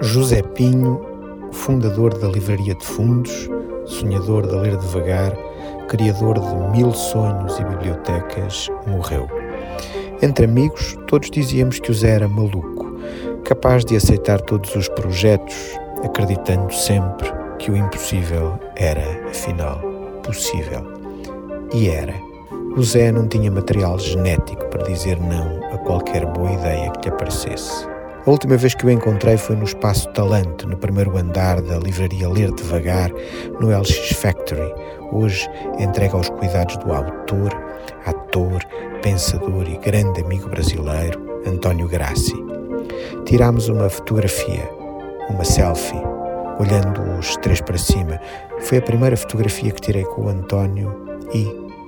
José Pinho, fundador da Livraria de Fundos, sonhador de ler devagar, criador de mil sonhos e bibliotecas, morreu. Entre amigos, todos dizíamos que o Zé era maluco, capaz de aceitar todos os projetos, acreditando sempre que o impossível era, afinal, possível. E era. O Zé não tinha material genético para dizer não a qualquer boa ideia que lhe aparecesse. A última vez que o encontrei foi no Espaço Talante, no primeiro andar da livraria Ler Devagar, no LX Factory, hoje entregue aos cuidados do autor, ator, pensador e grande amigo brasileiro, António Grassi. Tirámos uma fotografia, uma selfie, olhando os três para cima. Foi a primeira fotografia que tirei com o António e,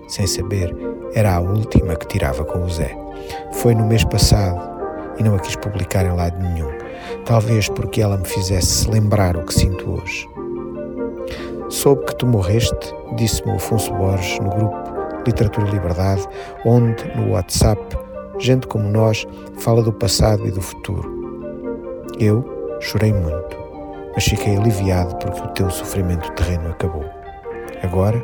sem saber, era a última que tirava com o Zé. Foi no mês passado e não a quis publicar em lado nenhum, talvez porque ela me fizesse lembrar o que sinto hoje. Soube que tu morreste, disse-me Afonso Borges no grupo Literatura e Liberdade, onde, no WhatsApp, gente como nós fala do passado e do futuro. Eu chorei muito, mas fiquei aliviado porque o teu sofrimento terreno acabou. Agora,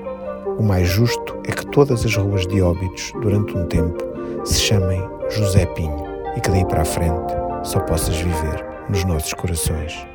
o mais justo é que todas as ruas de Óbidos, durante um tempo, se chamem José Pinho e que daí para a frente só possas viver nos nossos corações.